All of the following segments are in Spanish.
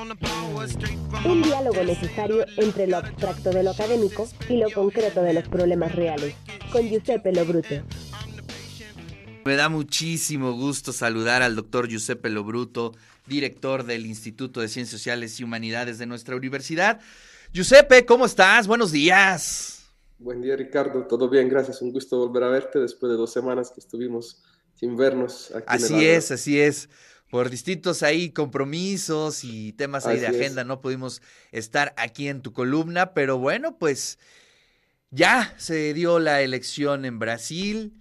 Un diálogo necesario entre lo abstracto de lo académico y lo concreto de los problemas reales. Con Giuseppe Lobruto. Me da muchísimo gusto saludar al doctor Giuseppe Lobruto, director del Instituto de Ciencias Sociales y Humanidades de nuestra universidad. Giuseppe, ¿cómo estás? Buenos días. Buen día, Ricardo. Todo bien, gracias. Un gusto volver a verte después de dos semanas que estuvimos sin vernos. Aquí así es, así es. Por distintos ahí compromisos y temas ahí de agenda no pudimos estar aquí en tu columna, pero bueno, pues ya se dio la elección en Brasil,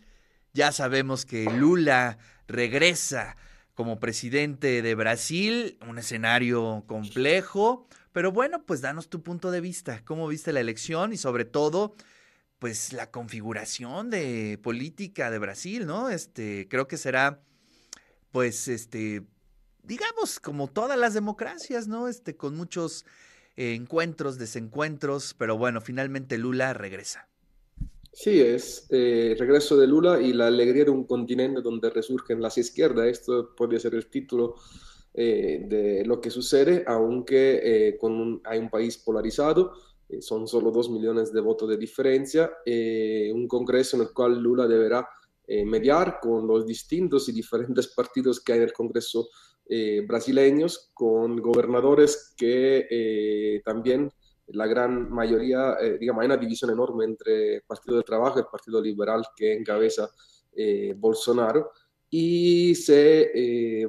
ya sabemos que Lula regresa como presidente de Brasil, un escenario complejo, pero bueno, pues danos tu punto de vista, cómo viste la elección y sobre todo, pues la configuración de política de Brasil, ¿no? Este, creo que será, pues, este, digamos, como todas las democracias, ¿no? Este, con muchos encuentros, desencuentros, pero bueno, finalmente Lula regresa. Sí, es eh, regreso de Lula y la alegría de un continente donde resurgen las izquierdas. Esto podría ser el título eh, de lo que sucede, aunque eh, con hay un país polarizado, eh, son solo dos millones de votos de diferencia, un Congreso en el cual Lula deberá mediar con los distintos y diferentes partidos que hay en el Congreso brasileños, con gobernadores que también la gran mayoría, digamos, hay una división enorme entre el Partido del Trabajo y el Partido Liberal que encabeza Bolsonaro. Y se, eh,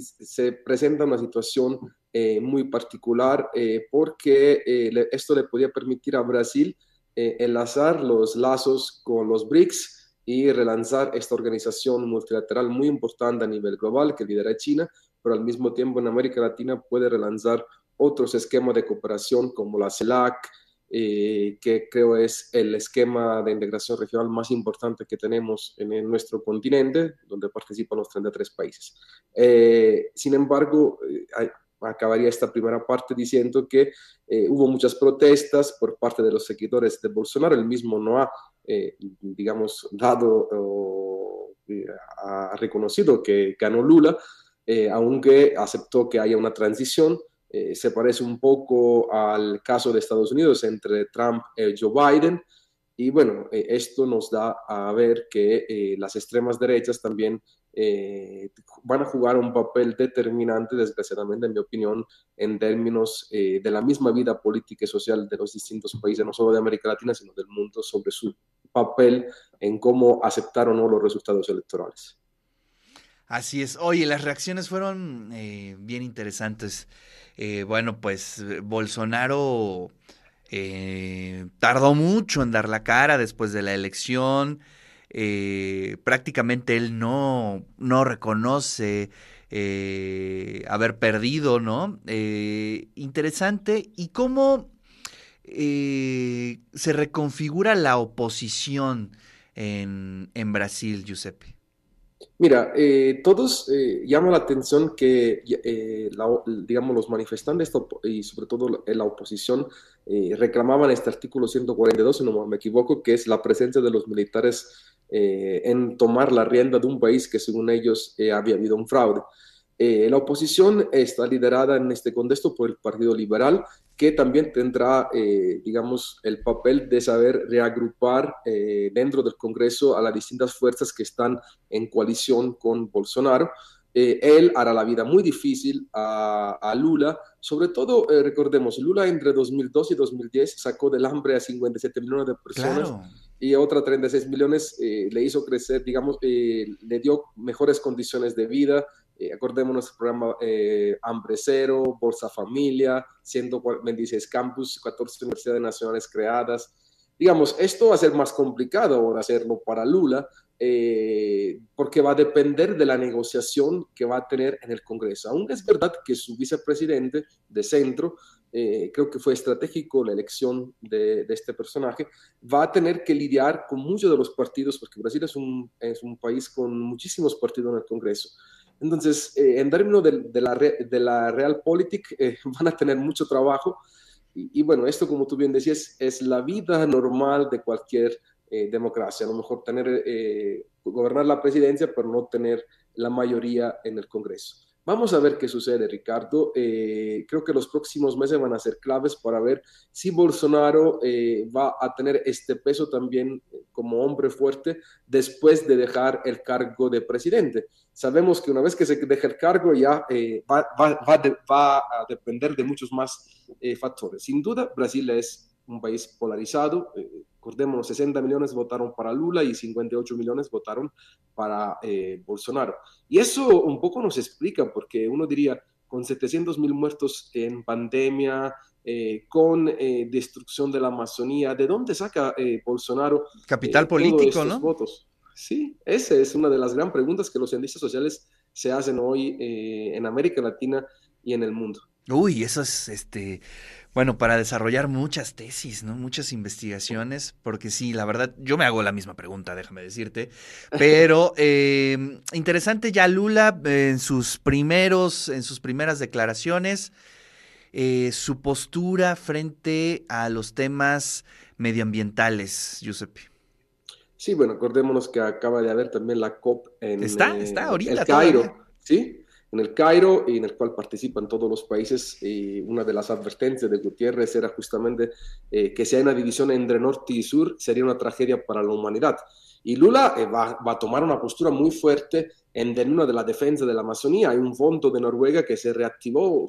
se presenta una situación eh, muy particular eh, porque esto le podía permitir a Brasil enlazar los lazos con los BRICS y relanzar esta organización multilateral muy importante a nivel global que lidera China, pero al mismo tiempo en América Latina puede relanzar otros esquemas de cooperación como la CELAC, eh, que creo es el esquema de integración regional más importante que tenemos en, nuestro continente, donde participan los 33 países. Eh, sin embargo, eh, acabaría esta primera parte diciendo que hubo muchas protestas por parte de los seguidores de Bolsonaro, el mismo no ha, digamos, dado o ha reconocido que ganó Lula, aunque aceptó que haya una transición eh, se parece un poco al caso de Estados Unidos entre Trump y Joe Biden. Y bueno, eh, esto nos da a ver que eh, las extremas derechas también van a jugar un papel determinante, desgraciadamente, en mi opinión, en términos de la misma vida política y social de los distintos países, no solo de América Latina, sino del mundo, sobre su papel en cómo aceptar o no los resultados electorales. Así es. Oye, las reacciones fueron bien interesantes. Eh, bueno, pues eh, Bolsonaro eh, tardó mucho en dar la cara después de la elección. prácticamente él no, no reconoce haber perdido, ¿no? interesante. ¿Y cómo se reconfigura la oposición en, en Brasil, Giuseppe? Mira, eh, todos eh, llama la atención que, eh, digamos, los manifestantes y sobre todo la oposición eh, reclamaban este artículo 142, si no me equivoco, que es la presencia de los militares en tomar la rienda de un país que según ellos había habido un fraude. la oposición está liderada en este contexto por el Partido Liberal, que también tendrá, eh, digamos, el papel de saber reagrupar eh, dentro del Congreso a las distintas fuerzas que están en coalición con Bolsonaro. Eh, él hará la vida muy difícil a, Lula, sobre todo, recordemos, Lula entre 2002 y 2010 sacó del hambre a 57 millones de personas y a otras 36 millones le hizo crecer, digamos, le dio mejores condiciones de vida, eh, acordémonos del programa eh, Hambre Cero, Bolsa Familia, 126 campus, 14 universidades nacionales creadas. Digamos, esto va a ser más complicado ahora hacerlo para Lula, eh, porque va a depender de la negociación que va a tener en el Congreso. Aunque es verdad que su vicepresidente de centro, eh, creo que fue estratégico la elección de, de, este personaje, va a tener que lidiar con muchos de los partidos, porque Brasil es un, es un país con muchísimos partidos en el Congreso. Entonces, eh, en términos de, la, de Realpolitik, eh, van a tener mucho trabajo. Y, bueno, esto, como tú bien decías, es la vida normal de cualquier eh, democracia. A lo mejor tener, gobernar la presidencia, pero no tener la mayoría en el Congreso. Vamos a ver qué sucede, Ricardo. Eh, creo que los próximos meses van a ser claves para ver si Bolsonaro eh, va a tener este peso también como hombre fuerte después de dejar el cargo de presidente. Sabemos que una vez que se deja el cargo ya eh, va, a depender de muchos más factores. Sin duda, Brasil es un país polarizado. Recordemos, 60 millones votaron para Lula y 58 millones votaron para eh, Bolsonaro. Y eso un poco nos explica, porque uno diría, con 700 mil muertos en pandemia, eh, con eh, destrucción de la Amazonía, ¿de dónde saca Bolsonaro? Capital político, ¿no? Votos? Sí, esa es una de las gran preguntas que los cientistas sociales se hacen hoy en América Latina y en el mundo. Uy, eso es este bueno, para desarrollar muchas tesis, ¿no? Muchas investigaciones, porque sí, la verdad, yo me hago la misma pregunta, déjame decirte. Pero eh, interesante ya Lula en sus primeros, en sus primeras declaraciones, eh, su postura frente a los temas medioambientales, Giuseppe. Sí, bueno, acordémonos que acaba de haber también la COP en está, está ahorita el Cairo, ¿sí? En el Cairo y en el cual participan todos los países. Y una de las advertencias de Gutiérrez era justamente eh, que si hay una división entre norte y sur sería una tragedia para la humanidad. Y Lula eh, va, a tomar una postura muy fuerte en términos de la defensa de la Amazonía. Hay un fondo de Noruega que se reactivó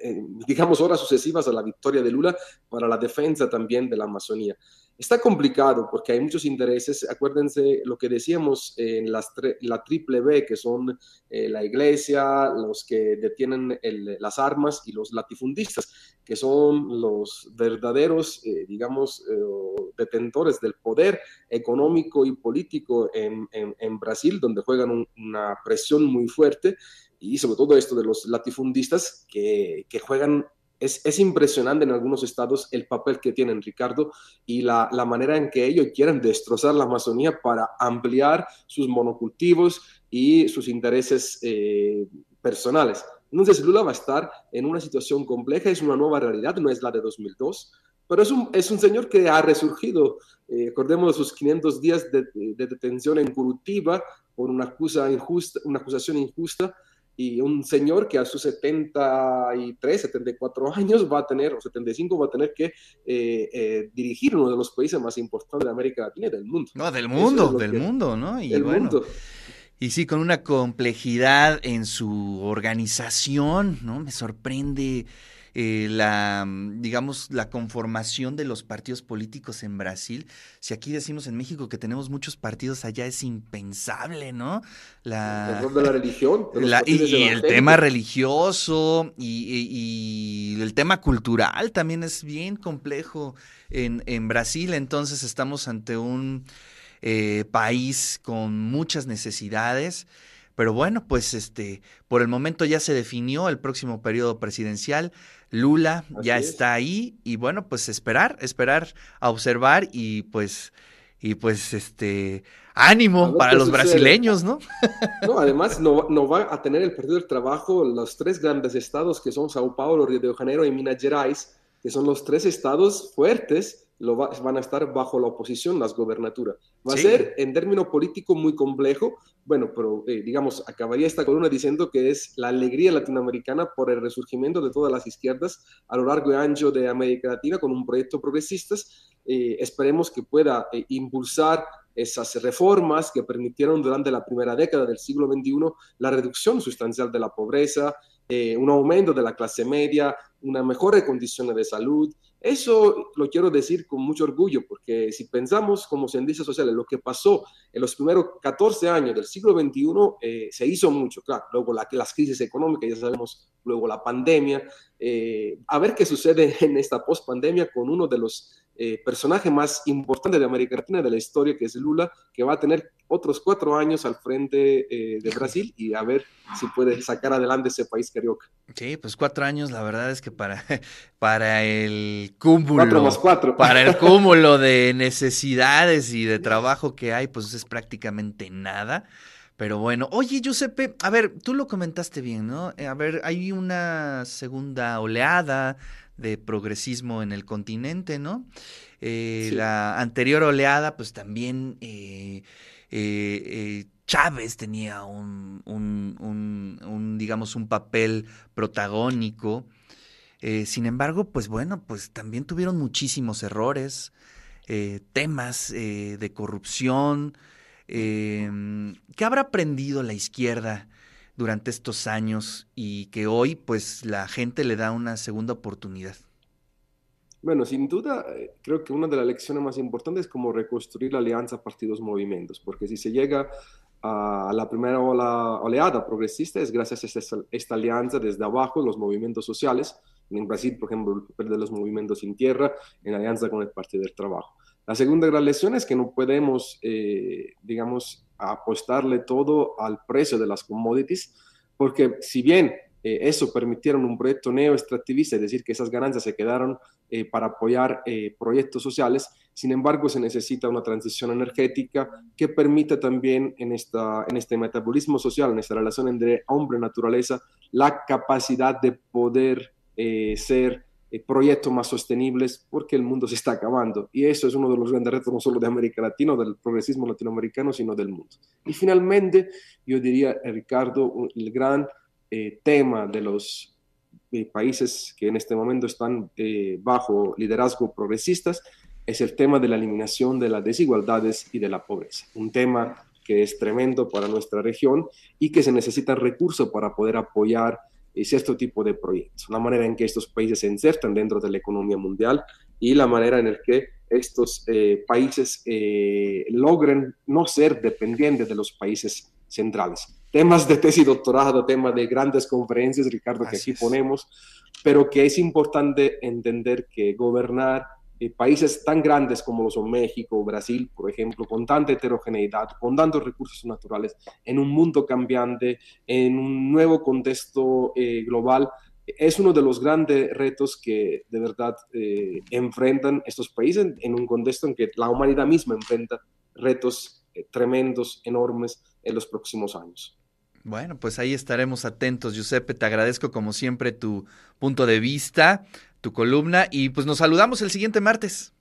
eh, digamos horas sucesivas a la victoria de Lula para la defensa también de la Amazonía. Está complicado porque hay muchos intereses. Acuérdense lo que decíamos en las la triple B, que son eh, la iglesia, los que detienen las armas y los latifundistas, que son los verdaderos, eh, digamos, eh, detentores del poder económico y político en, en, Brasil, donde juegan una presión muy fuerte. Y sobre todo esto de los latifundistas que juegan es, impresionante en algunos estados el papel que tienen Ricardo y la, manera en que ellos quieren destrozar la Amazonía para ampliar sus monocultivos y sus intereses eh, personales. Entonces Lula va a estar en una situación compleja, es una nueva realidad, no es la de 2002, pero es un, es un señor que ha resurgido. Eh, recordemos sus 500 días de, de, detención en por una acusación injusta y un señor que a sus 73, 74 años va a tener, o 75, va a tener que eh, eh, dirigir uno de los países más importantes de América Latina y del mundo. No, del mundo, del mundo, ¿no? Y mundo. Y sí, con una complejidad en su organización, ¿no? Me sorprende eh, la, mm, digamos, la conformación de los partidos políticos en Brasil. Si aquí decimos en México que tenemos muchos partidos allá, es impensable, ¿no? La, el de la religión. y, el tema religioso y, el tema cultural también es bien complejo en, en Brasil. Entonces estamos ante un eh, país con muchas necesidades. Pero bueno, pues este, por el momento ya se definió el próximo periodo presidencial. Lula ya está ahí y bueno, pues esperar, esperar a observar y pues y pues este ánimo para los brasileños, ¿no? No, además no, no, va a tener el Partido del Trabajo los tres grandes estados que son Sao Paulo, Río de Janeiro y Minas Gerais, que son los tres estados fuertes lo van a estar bajo la oposición las gobernaturas. Va a ser en término político muy complejo, bueno, pero eh, digamos, acabaría esta columna diciendo que es la alegría latinoamericana por el resurgimiento de todas las izquierdas a lo largo y ancho de América Latina con un proyecto progresistas. Eh, esperemos que pueda eh, impulsar esas reformas que permitieron durante la primera década del siglo XXI la reducción sustancial de la pobreza, un aumento de la clase media, una mejor condición de salud, eso lo quiero decir con mucho orgullo, porque si pensamos como cientistas sociales, lo que pasó en los primeros 14 años del siglo XXI, eh, se hizo mucho, claro, luego la, las crisis económicas, ya sabemos, luego la pandemia, eh, a ver qué sucede en esta post-pandemia con uno de los eh, personaje más importante de América Latina de la historia, que es Lula, que va a tener otros cuatro años al frente eh, de Brasil y a ver si puede sacar adelante ese país carioca. Sí, pues cuatro años, la verdad es que para, para el cúmulo. Cuatro más cuatro. Para el cúmulo de necesidades y de trabajo que hay, pues es prácticamente nada. Pero bueno, oye, Giuseppe, a ver, tú lo comentaste bien, ¿no? Eh, a ver, hay una segunda oleada de progresismo en el continente, ¿no? Eh, la anterior oleada, pues también eh, Chávez tenía un, un, digamos, un papel protagónico. Sin embargo, pues bueno, pues también tuvieron muchísimos errores, temas de corrupción. Em, ¿Qué habrá aprendido la izquierda durante estos años y que hoy, pues, la gente le da una segunda oportunidad? Bueno, sin duda, creo que una de las lecciones más importantes es cómo reconstruir la alianza partidos movimientos, porque si se llega a la primera oleada progresista es gracias a esta, alianza desde abajo, los movimientos sociales, en Brasil, por ejemplo, el papel de los movimientos sin tierra, en alianza con el Partido del Trabajo. La segunda gran lección es que no podemos, eh, digamos, apostarle todo al precio de las commodities, porque si bien eh, eso permitieron un proyecto neoextractivista, es decir, que esas ganancias se quedaron eh, para apoyar proyectos sociales, sin embargo, se necesita una transición energética que permita también en, esta, en este metabolismo social, en esta relación entre hombre y naturaleza, la capacidad de poder eh, ser eh, proyectos más sostenibles porque el mundo se está acabando. Y eso es uno de los grandes retos no solo de América Latina, del progresismo latinoamericano, sino del mundo. Y finalmente, yo diría, Ricardo, el gran eh, tema de los países que en este momento están bajo liderazgo progresistas es el tema de la eliminación de las desigualdades y de la pobreza. Un tema que es tremendo para nuestra región y que se necesita recursos para poder apoyar este tipo de proyectos. La manera en que estos países se insertan dentro de la economía mundial y la manera en la que estos eh, países eh, logren no ser dependientes de los países centrales. Temas de tesis doctorado, temas de grandes conferencias, Ricardo, que aquí ponemos, pero que es importante entender que gobernar eh, países tan grandes como lo son México, Brasil, por ejemplo, con tanta heterogeneidad, con tantos recursos naturales, en un mundo cambiante, en un nuevo contexto eh, global, es uno de los grandes retos que de verdad eh, enfrentan estos países en un contexto en que la humanidad misma enfrenta retos tremendos, enormes en los próximos años. Bueno, pues ahí estaremos atentos, Giuseppe. Te agradezco como siempre tu punto de vista tu columna y pues nos saludamos el siguiente martes.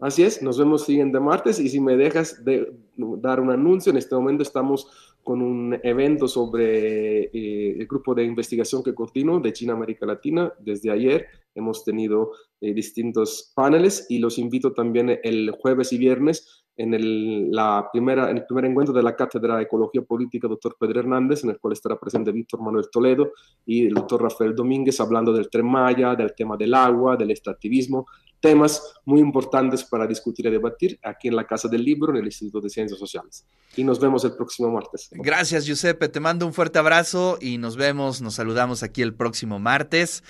Así es, nos vemos el siguiente martes y si me dejas de dar un anuncio, en este momento estamos con un evento sobre eh, el grupo de investigación que coordino de China América Latina. Desde ayer hemos tenido eh, distintos paneles y los invito también el jueves y viernes en el, primer encuentro de la Cátedra de Ecología Política, doctor Pedro Hernández, en el cual estará presente Víctor Manuel Toledo y el doctor Rafael Domínguez, hablando del tren Maya, del tema del agua, del extractivismo, temas muy importantes para discutir y debatir aquí en la Casa del Libro, en el Instituto de Ciencias Sociales. Y nos vemos el próximo martes. Gracias, Giuseppe. Te mando un fuerte abrazo y nos vemos, nos saludamos aquí el próximo martes.